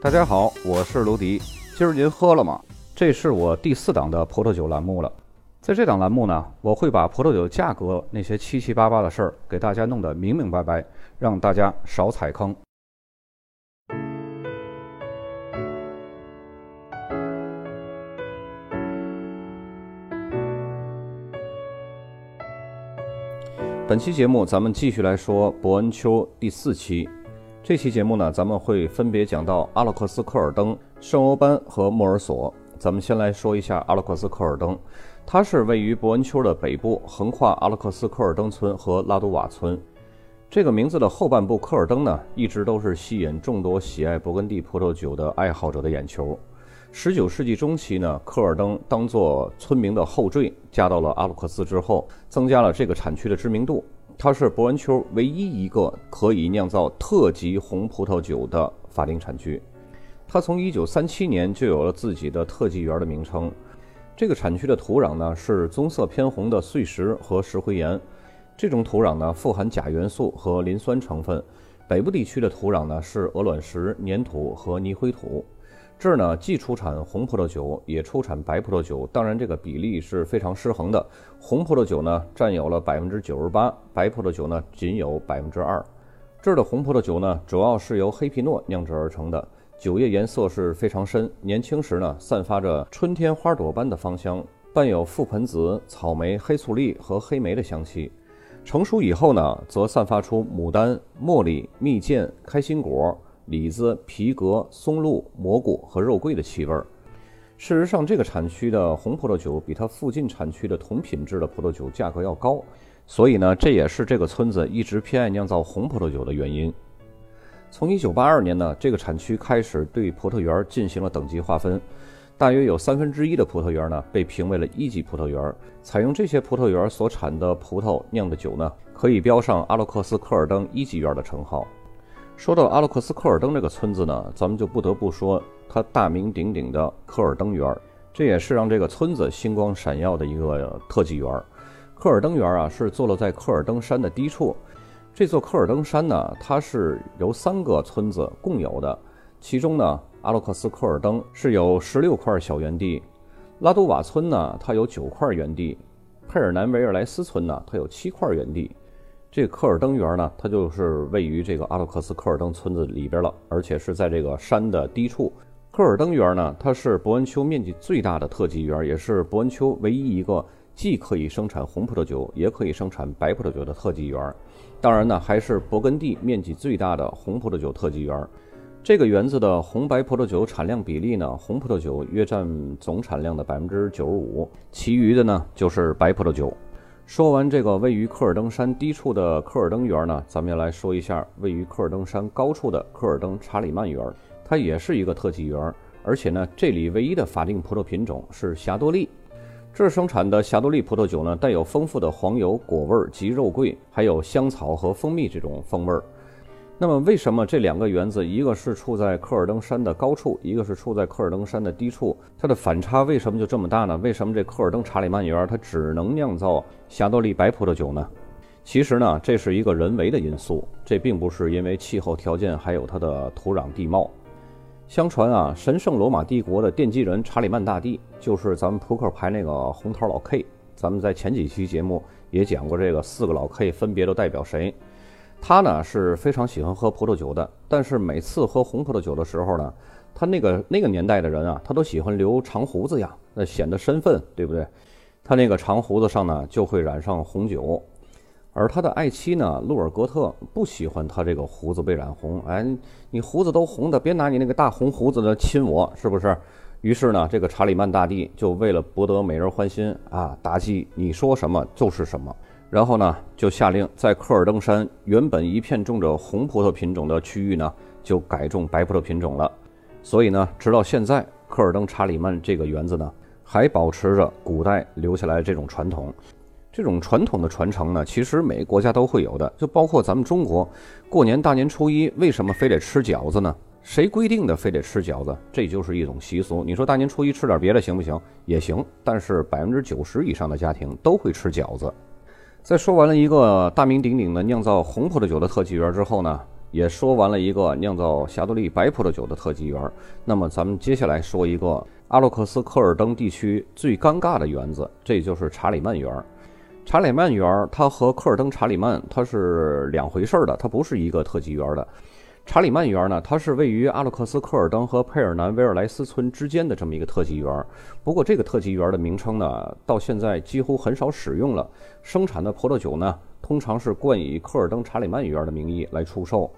大家好，我是卢迪。今儿您喝了吗？这是我第四档的葡萄酒栏目了。在这档栏目呢，我会把葡萄酒价格那些七七八八的事儿给大家弄得明明白白，让大家少踩坑。本期节目咱们继续来说伯恩丘第四期。这期节目呢，咱们会分别讲到阿勒克斯科尔登、圣欧班和莫尔索。咱们先来说一下阿勒克斯科尔登，它是位于伯恩丘的北部，横跨阿勒克斯科尔登村和拉多瓦村。这个名字的后半部科尔登呢，一直都是吸引众多喜爱勃艮第葡萄酒的爱好者的眼球。十九世纪中期呢，科尔登当做村民的后缀加到了阿勒克斯之后，增加了这个产区的知名度。它是博恩丘唯一一个可以酿造特级红葡萄酒的法定产区。它从一九三七年就有了自己的特级园的名称。这个产区的土壤呢是棕色偏红的碎石和石灰岩，这种土壤呢富含钾元素和磷酸成分。北部地区的土壤呢是鹅卵石、粘土和泥灰土。这儿呢，既出产红葡萄酒，也出产白葡萄酒，当然这个比例是非常失衡的。红葡萄酒呢占有了百分之九十八，白葡萄酒呢仅有百分之二。这儿的红葡萄酒呢，主要是由黑皮诺酿制而成的，酒液颜色是非常深，年轻时呢散发着春天花朵般的芳香，伴有覆盆子、草莓、黑醋栗和黑莓的香气。成熟以后呢，则散发出牡丹、茉莉、蜜饯、开心果。李子、皮革、松露、蘑菇和肉桂的气味儿。事实上，这个产区的红葡萄酒比它附近产区的同品质的葡萄酒价格要高，所以呢，这也是这个村子一直偏爱酿造红葡萄酒的原因。从1982年呢，这个产区开始对葡萄园进行了等级划分，大约有三分之一的葡萄园呢被评为了一级葡萄园。采用这些葡萄园所产的葡萄酿的酒呢，可以标上阿洛克斯科尔登一级园的称号。说到阿洛克斯科尔登这个村子呢，咱们就不得不说它大名鼎鼎的科尔登园，这也是让这个村子星光闪耀的一个特技园。科尔登园啊，是坐落在科尔登山的低处。这座科尔登山呢，它是由三个村子共有的，其中呢，阿洛克斯科尔登是有十六块小园地，拉多瓦村呢，它有九块园地，佩尔南维尔莱斯村呢，它有七块园地。这个科尔登园呢，它就是位于这个阿洛克斯科尔登村子里边了，而且是在这个山的低处。科尔登园呢，它是伯恩丘面积最大的特级园，也是伯恩丘唯一一个既可以生产红葡萄酒，也可以生产白葡萄酒的特级园。当然呢，还是勃艮第面积最大的红葡萄酒特级园。这个园子的红白葡萄酒产量比例呢，红葡萄酒约占总产量的百分之九十五，其余的呢就是白葡萄酒。说完这个位于科尔登山低处的科尔登园呢，咱们要来说一下位于科尔登山高处的科尔登查理曼园。它也是一个特级园，而且呢，这里唯一的法定葡萄品种是霞多丽。这生产的霞多丽葡萄酒呢，带有丰富的黄油、果味及肉桂，还有香草和蜂蜜这种风味儿。那么，为什么这两个园子，一个是处在科尔登山的高处，一个是处在科尔登山的低处？它的反差为什么就这么大呢？为什么这科尔登查理曼园它只能酿造霞多丽白葡萄酒呢？其实呢，这是一个人为的因素，这并不是因为气候条件还有它的土壤地貌。相传啊，神圣罗马帝国的奠基人查理曼大帝就是咱们扑克牌那个红桃老 K。咱们在前几期节目也讲过，这个四个老 K 分别都代表谁？他呢是非常喜欢喝葡萄酒的，但是每次喝红葡萄酒的时候呢，他那个那个年代的人啊，他都喜欢留长胡子呀，那显得身份，对不对？他那个长胡子上呢就会染上红酒，而他的爱妻呢，路尔格特不喜欢他这个胡子被染红，哎，你胡子都红的，别拿你那个大红胡子来亲我，是不是？于是呢，这个查理曼大帝就为了博得美人欢心啊，妲己你说什么就是什么。然后呢，就下令在科尔登山原本一片种着红葡萄品种的区域呢，就改种白葡萄品种了。所以呢，直到现在，科尔登查理曼这个园子呢，还保持着古代留下来这种传统。这种传统的传承呢，其实每个国家都会有的，就包括咱们中国，过年大年初一为什么非得吃饺子呢？谁规定的非得吃饺子？这就是一种习俗。你说大年初一吃点别的行不行？也行，但是百分之九十以上的家庭都会吃饺子。在说完了一个大名鼎鼎的酿造红葡萄酒的特级园之后呢，也说完了一个酿造霞多丽白葡萄酒的特级园。那么咱们接下来说一个阿洛克斯科尔登地区最尴尬的园子，这就是查理曼园。查理曼园它和科尔登查理曼它是两回事儿的，它不是一个特级园的。查理曼园呢，它是位于阿洛克斯科尔登和佩尔南维尔莱斯村之间的这么一个特级园。不过这个特级园的名称呢，到现在几乎很少使用了。生产的葡萄酒呢，通常是冠以科尔登查理曼园的名义来出售。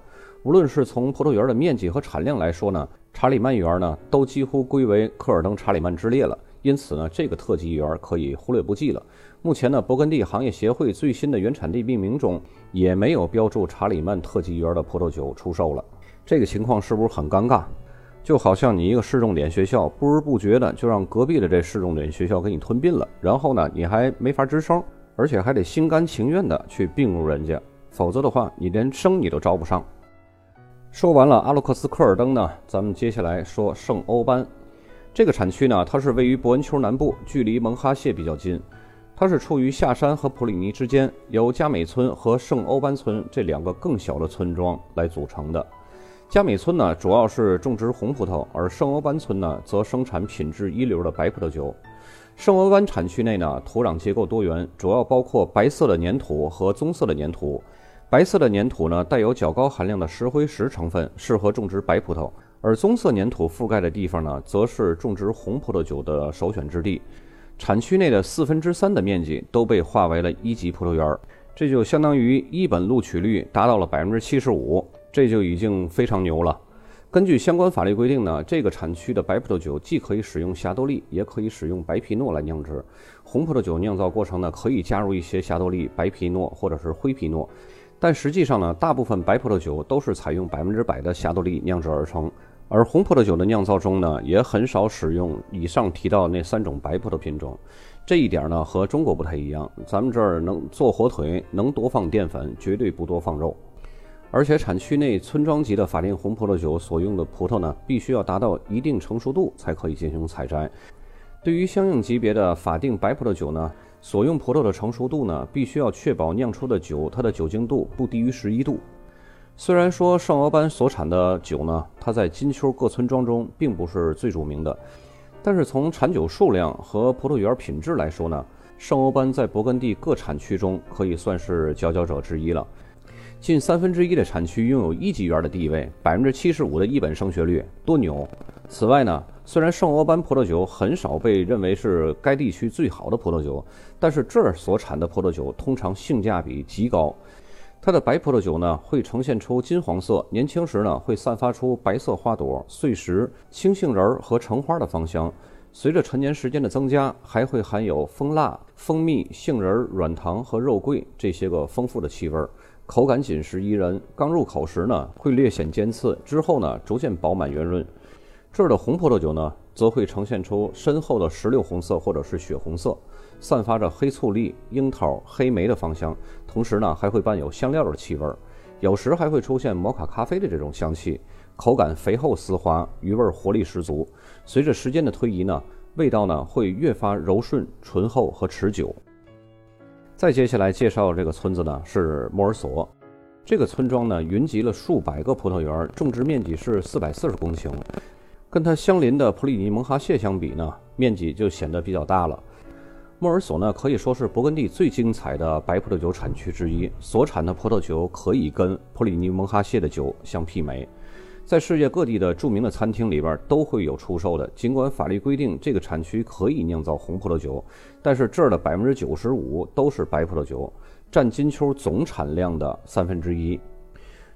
无论是从葡萄园的面积和产量来说呢，查理曼园呢都几乎归为科尔登查理曼之列了。因此呢，这个特级园可以忽略不计了。目前呢，勃艮第行业协会最新的原产地命名中也没有标注查理曼特级园的葡萄酒出售了。这个情况是不是很尴尬？就好像你一个市重点学校，不知不觉的就让隔壁的这市重点学校给你吞并了，然后呢，你还没法吱声，而且还得心甘情愿的去并入人家，否则的话，你连生你都招不上。说完了阿洛克斯科尔登呢，咱们接下来说圣欧班。这个产区呢，它是位于伯恩丘南部，距离蒙哈谢比较近。它是处于下山和普里尼之间，由加美村和圣欧班村这两个更小的村庄来组成的。加美村呢，主要是种植红葡萄，而圣欧班村呢，则生产品质一流的白葡萄酒。圣欧班产区内呢，土壤结构多元，主要包括白色的粘土和棕色的粘土。白色的粘土呢，带有较高含量的石灰石成分，适合种植白葡萄。而棕色粘土覆盖的地方呢，则是种植红葡萄酒的首选之地。产区内的四分之三的面积都被划为了一级葡萄园，这就相当于一本录取率达到了百分之七十五，这就已经非常牛了。根据相关法律规定呢，这个产区的白葡萄酒既可以使用霞多丽，也可以使用白皮诺来酿制。红葡萄酒酿造过程呢，可以加入一些霞多丽、白皮诺或者是灰皮诺，但实际上呢，大部分白葡萄酒都是采用百分之百的霞多丽酿制而成。而红葡萄酒的酿造中呢，也很少使用以上提到那三种白葡萄品种。这一点呢，和中国不太一样。咱们这儿能做火腿，能多放淀粉，绝对不多放肉。而且产区内村庄级的法定红葡萄酒所用的葡萄呢，必须要达到一定成熟度才可以进行采摘。对于相应级别的法定白葡萄酒呢，所用葡萄的成熟度呢，必须要确保酿出的酒它的酒精度不低于十一度。虽然说圣欧班所产的酒呢，它在金秋各村庄中并不是最著名的，但是从产酒数量和葡萄园品质来说呢，圣欧班在勃艮第各产区中可以算是佼佼者之一了。近三分之一的产区拥有一级园的地位，百分之七十五的一本升学率，多牛！此外呢，虽然圣欧班葡萄酒很少被认为是该地区最好的葡萄酒，但是这儿所产的葡萄酒通常性价比极高。它的白葡萄酒呢，会呈现出金黄色，年轻时呢会散发出白色花朵、碎石、青杏仁儿和橙花的芳香。随着陈年时间的增加，还会含有蜂蜡、蜂蜜、杏仁、软糖和肉桂这些个丰富的气味，口感紧实宜人。刚入口时呢，会略显尖刺，之后呢逐渐饱满圆润。这儿的红葡萄酒呢，则会呈现出深厚的石榴红色或者是血红色。散发着黑醋栗、樱桃、黑莓的芳香，同时呢还会伴有香料的气味儿，有时还会出现摩卡咖啡的这种香气。口感肥厚丝滑，余味活力十足。随着时间的推移呢，味道呢会越发柔顺、醇厚和持久。再接下来介绍这个村子呢是莫尔索，这个村庄呢云集了数百个葡萄园，种植面积是四百四十公顷，跟它相邻的普里尼蒙哈谢相比呢，面积就显得比较大了。莫尔索呢，可以说是勃艮第最精彩的白葡萄酒产区之一，所产的葡萄酒可以跟普里尼蒙哈谢的酒相媲美，在世界各地的著名的餐厅里边都会有出售的。尽管法律规定这个产区可以酿造红葡萄酒，但是这儿的百分之九十五都是白葡萄酒，占金秋总产量的三分之一。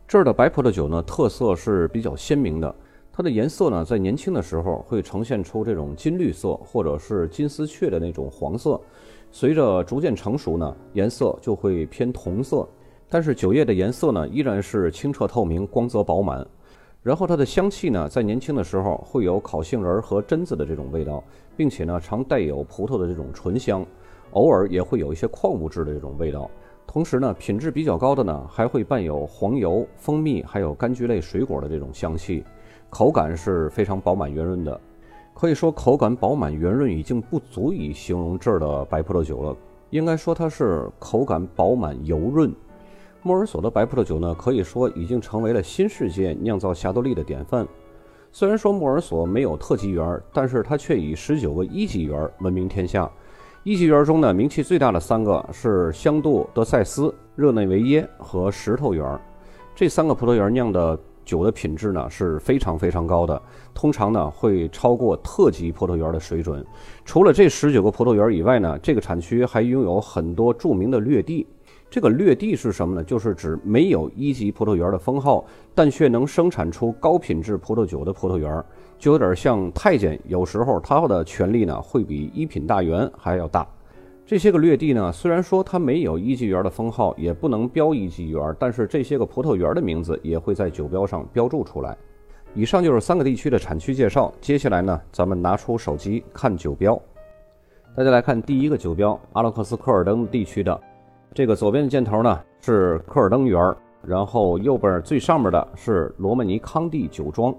这儿的白葡萄酒呢，特色是比较鲜明的。它的颜色呢，在年轻的时候会呈现出这种金绿色，或者是金丝雀的那种黄色。随着逐渐成熟呢，颜色就会偏铜色。但是酒液的颜色呢，依然是清澈透明、光泽饱满。然后它的香气呢，在年轻的时候会有烤杏仁和榛子的这种味道，并且呢，常带有葡萄的这种醇香，偶尔也会有一些矿物质的这种味道。同时呢，品质比较高的呢，还会伴有黄油、蜂蜜，还有柑橘类水果的这种香气。口感是非常饱满圆润的，可以说口感饱满圆润已经不足以形容这儿的白葡萄酒了，应该说它是口感饱满油润。莫尔索的白葡萄酒呢，可以说已经成为了新世界酿造霞多丽的典范。虽然说莫尔索没有特级园，但是它却以十九个一级园闻名天下。一级园中呢，名气最大的三个是香杜德塞斯、热内维耶和石头园。这三个葡萄园酿的酒的品质呢是非常非常高的，通常呢会超过特级葡萄园的水准。除了这十九个葡萄园以外呢，这个产区还拥有很多著名的略地。这个略地是什么呢？就是指没有一级葡萄园的封号，但却能生产出高品质葡萄酒的葡萄园，就有点像太监，有时候他的权力呢会比一品大员还要大。这些个略地呢，虽然说它没有一级园的封号，也不能标一级园，但是这些个葡萄园的名字也会在酒标上标注出来。以上就是三个地区的产区介绍，接下来呢，咱们拿出手机看酒标。大家来看第一个酒标，阿洛克斯科尔登地区的。这个左边的箭头呢是科尔登园，然后右边最上面的是罗曼尼康帝酒庄，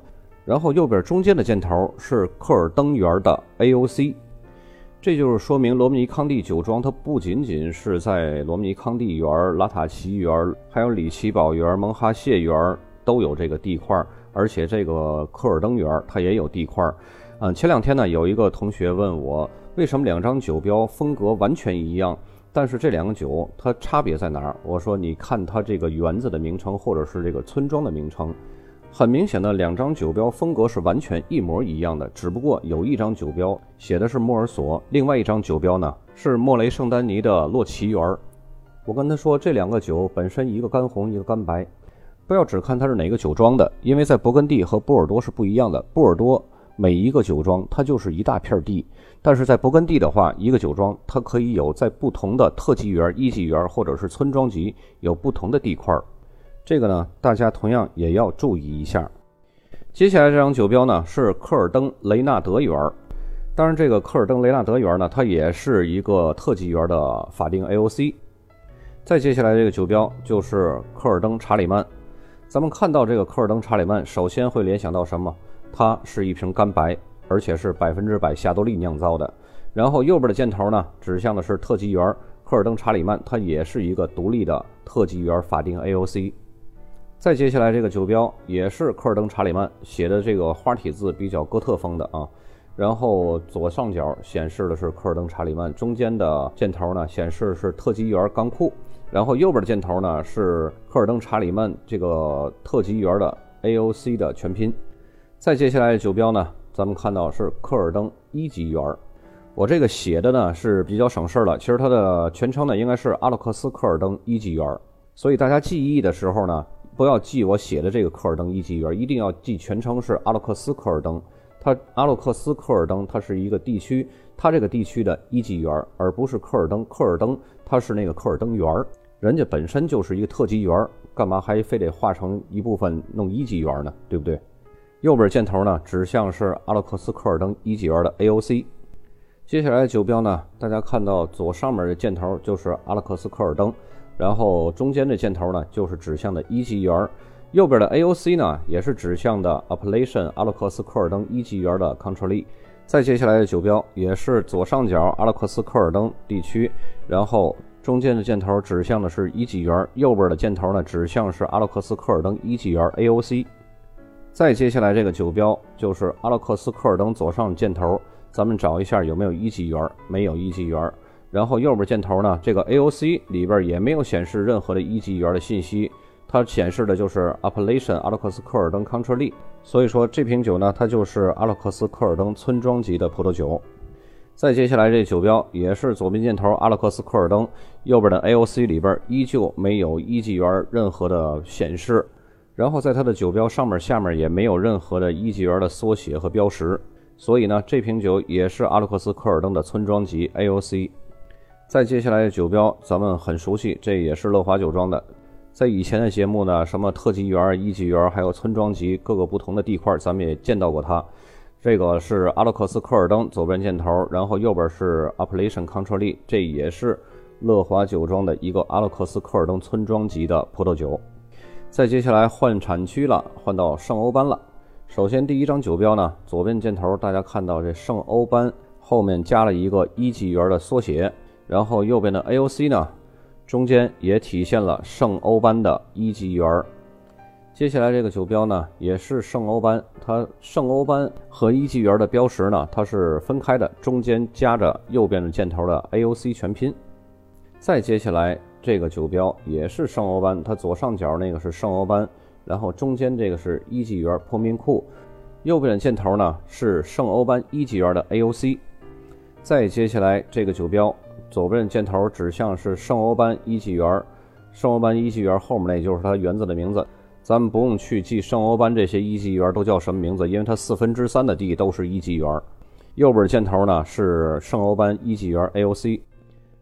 然后右边中间的箭头是科尔登园的 AOC。这就是说明罗密尼康帝酒庄它不仅仅是在罗密尼康帝园、拉塔奇园，还有里奇堡园、蒙哈谢园都有这个地块，而且这个科尔登园它也有地块。嗯，前两天呢有一个同学问我，为什么两张酒标风格完全一样？但是这两个酒它差别在哪儿？我说你看它这个园子的名称，或者是这个村庄的名称，很明显的两张酒标风格是完全一模一样的，只不过有一张酒标写的是莫尔索，另外一张酒标呢是莫雷圣丹尼的洛奇园。我跟他说这两个酒本身一个干红一个干白，不要只看它是哪个酒庄的，因为在勃艮第和波尔多是不一样的，波尔多。每一个酒庄，它就是一大片地，但是在勃艮第的话，一个酒庄它可以有在不同的特级园、一级园或者是村庄级有不同的地块儿这个呢，大家同样也要注意一下。接下来这张酒标呢是科尔登雷纳德园，当然这个科尔登雷纳德园呢，它也是一个特级园的法定 AOC。再接下来这个酒标就是科尔登查理曼，咱们看到这个科尔登查理曼，首先会联想到什么？它是一瓶干白，而且是百分之百夏多利酿造的。然后右边的箭头呢，指向的是特级园科尔登查理曼，它也是一个独立的特级园法定 AOC。再接下来这个酒标也是科尔登查理曼写的，这个花体字比较哥特风的啊。然后左上角显示的是科尔登查理曼，中间的箭头呢显示是特级园钢库，然后右边的箭头呢是科尔登查理曼这个特级园的 AOC 的全拼。再接下来酒标呢，咱们看到是科尔登一级园。我这个写的呢是比较省事儿了，其实它的全称呢应该是阿洛克斯科尔登一级园。所以大家记忆的时候呢，不要记我写的这个科尔登一级园，一定要记全称是阿洛克斯科尔登。它阿洛克斯科尔登它是一个地区，它这个地区的一级园，而不是科尔登。科尔登它是那个科尔登园，人家本身就是一个特级园，干嘛还非得划成一部分弄一级园呢？对不对？右边箭头呢，指向是阿洛克斯科尔登一级园的 AOC。接下来酒标呢，大家看到左上面的箭头就是阿洛克斯科尔登，然后中间的箭头呢就是指向的一级园，右边的 AOC 呢也是指向的 Appellation 阿洛克斯科尔登一级园的 c o n t r o l l 再接下来的酒标也是左上角阿洛克斯科尔登地区，然后中间的箭头指向的是一级园，右边的箭头呢指向是阿洛克斯科尔登一级园 AOC。再接下来这个酒标就是阿洛克斯科尔登左上箭头，咱们找一下有没有一级园，没有一级园。然后右边箭头呢，这个 AOC 里边也没有显示任何的一级园的信息，它显示的就是 Appellation 阿洛克斯科尔登 c o n t r o l l 所以说这瓶酒呢，它就是阿洛克斯科尔登村庄级的葡萄酒。再接下来这酒标也是左边箭头阿洛克斯科尔登，右边的 AOC 里边依旧没有一级园任何的显示。然后在它的酒标上面、下面也没有任何的一级园的缩写和标识，所以呢，这瓶酒也是阿洛克斯科尔登的村庄级 AOC。再接下来的酒标，咱们很熟悉，这也是乐华酒庄的。在以前的节目呢，什么特级园、一级园，还有村庄级各个不同的地块，咱们也见到过它。这个是阿洛克斯科尔登，左边箭头，然后右边是 Appellation c o n t r o l 这也是乐华酒庄的一个阿洛克斯科尔登村庄级的葡萄酒。再接下来换产区了，换到圣欧班了。首先第一张酒标呢，左边箭头大家看到这圣欧班后面加了一个一级园的缩写，然后右边的 AOC 呢，中间也体现了圣欧班的一级圆。接下来这个酒标呢，也是圣欧班，它圣欧班和一级圆的标识呢，它是分开的，中间夹着右边的箭头的 AOC 全拼。再接下来这个酒标也是圣欧班，它左上角那个是圣欧班，然后中间这个是一级圆破冰库，右边的箭头呢是圣欧班一级圆的 AOC。再接下来这个酒标左边箭头指向是圣欧班一级园，圣欧班一级园后面那就是它园子的名字。咱们不用去记圣欧班这些一级园都叫什么名字，因为它四分之三的地都是一级园。右边箭头呢是圣欧班一级园 AOC。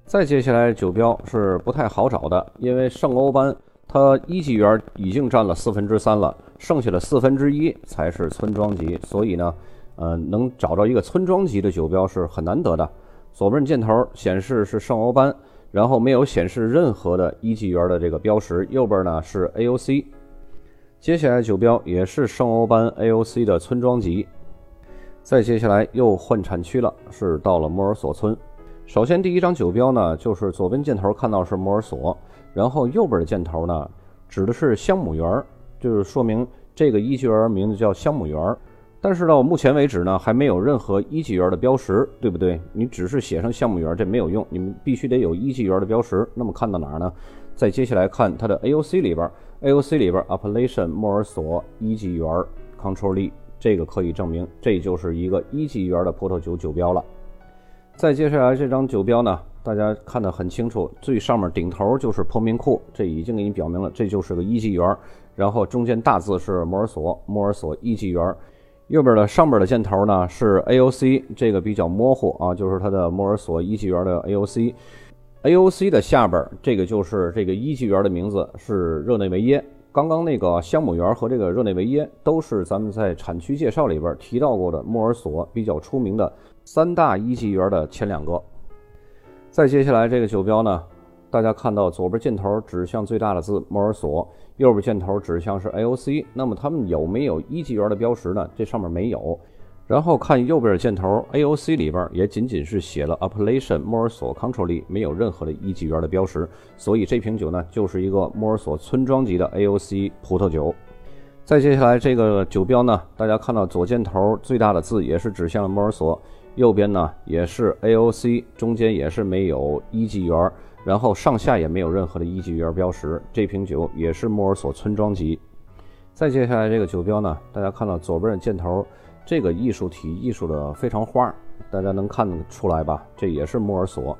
再接下来酒标是不太好找的，因为圣欧班它一级园已经占了四分之三了，剩下的四分之一才是村庄级，所以呢，呃，能找到一个村庄级的酒标是很难得的。左边箭头显示是圣欧班，然后没有显示任何的一级园的这个标识，右边呢是 AOC。接下来酒标也是圣欧班 AOC 的村庄级，再接下来又换产区了，是到了莫尔索村。首先第一张酒标呢，就是左边箭头看到是莫尔索，然后右边的箭头呢指的是香母园，就是说明这个一级园名字叫香母园。但是到目前为止呢，还没有任何一级园的标识，对不对？你只是写上项目园，这没有用，你们必须得有一级园的标识。那么看到哪儿呢？再接下来看它的 AOC 里边。AOC 里边，Appellation 莫尔索一级园 Control 力，这个可以证明这就是一个一级园的葡萄酒酒标了。再接下来这张酒标呢，大家看得很清楚，最上面顶头就是破冰库，这已经给你表明了这就是个一级园。然后中间大字是莫尔索，莫尔索一级园。右边的上边的箭头呢是 AOC，这个比较模糊啊，就是它的莫尔索一级园的 AOC。AOC 的下边，这个就是这个一级园的名字是热内维耶。刚刚那个香母园和这个热内维耶都是咱们在产区介绍里边提到过的莫尔索比较出名的三大一级园的前两个。再接下来这个酒标呢，大家看到左边箭头指向最大的字莫尔索，右边箭头指向是 AOC。那么它们有没有一级园的标识呢？这上面没有。然后看右边的箭头，AOC 里边也仅仅是写了 Appellation 莫尔索 Control 力，没有任何的一级园的标识，所以这瓶酒呢就是一个莫尔索村庄级的 AOC 葡萄酒。再接下来这个酒标呢，大家看到左箭头最大的字也是指向了莫尔索，右边呢也是 AOC，中间也是没有一级园，然后上下也没有任何的一级园标识，这瓶酒也是莫尔索村庄级。再接下来这个酒标呢，大家看到左边的箭头。这个艺术体艺术的非常花，大家能看得出来吧？这也是莫尔索。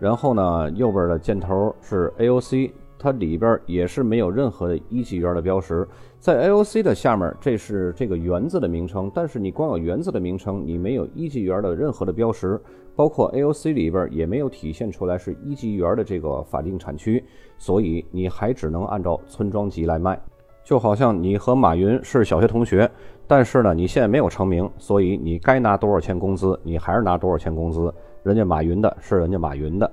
然后呢，右边的箭头是 AOC，它里边也是没有任何的一级园的标识。在 AOC 的下面，这是这个园子的名称，但是你光有园子的名称，你没有一级园的任何的标识，包括 AOC 里边也没有体现出来是一级园的这个法定产区，所以你还只能按照村庄级来卖。就好像你和马云是小学同学，但是呢，你现在没有成名，所以你该拿多少钱工资，你还是拿多少钱工资。人家马云的是人家马云的。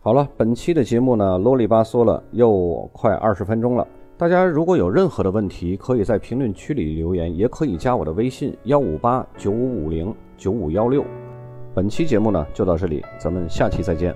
好了，本期的节目呢，啰里吧嗦了又快二十分钟了。大家如果有任何的问题，可以在评论区里留言，也可以加我的微信幺五八九五五零九五幺六。本期节目呢就到这里，咱们下期再见。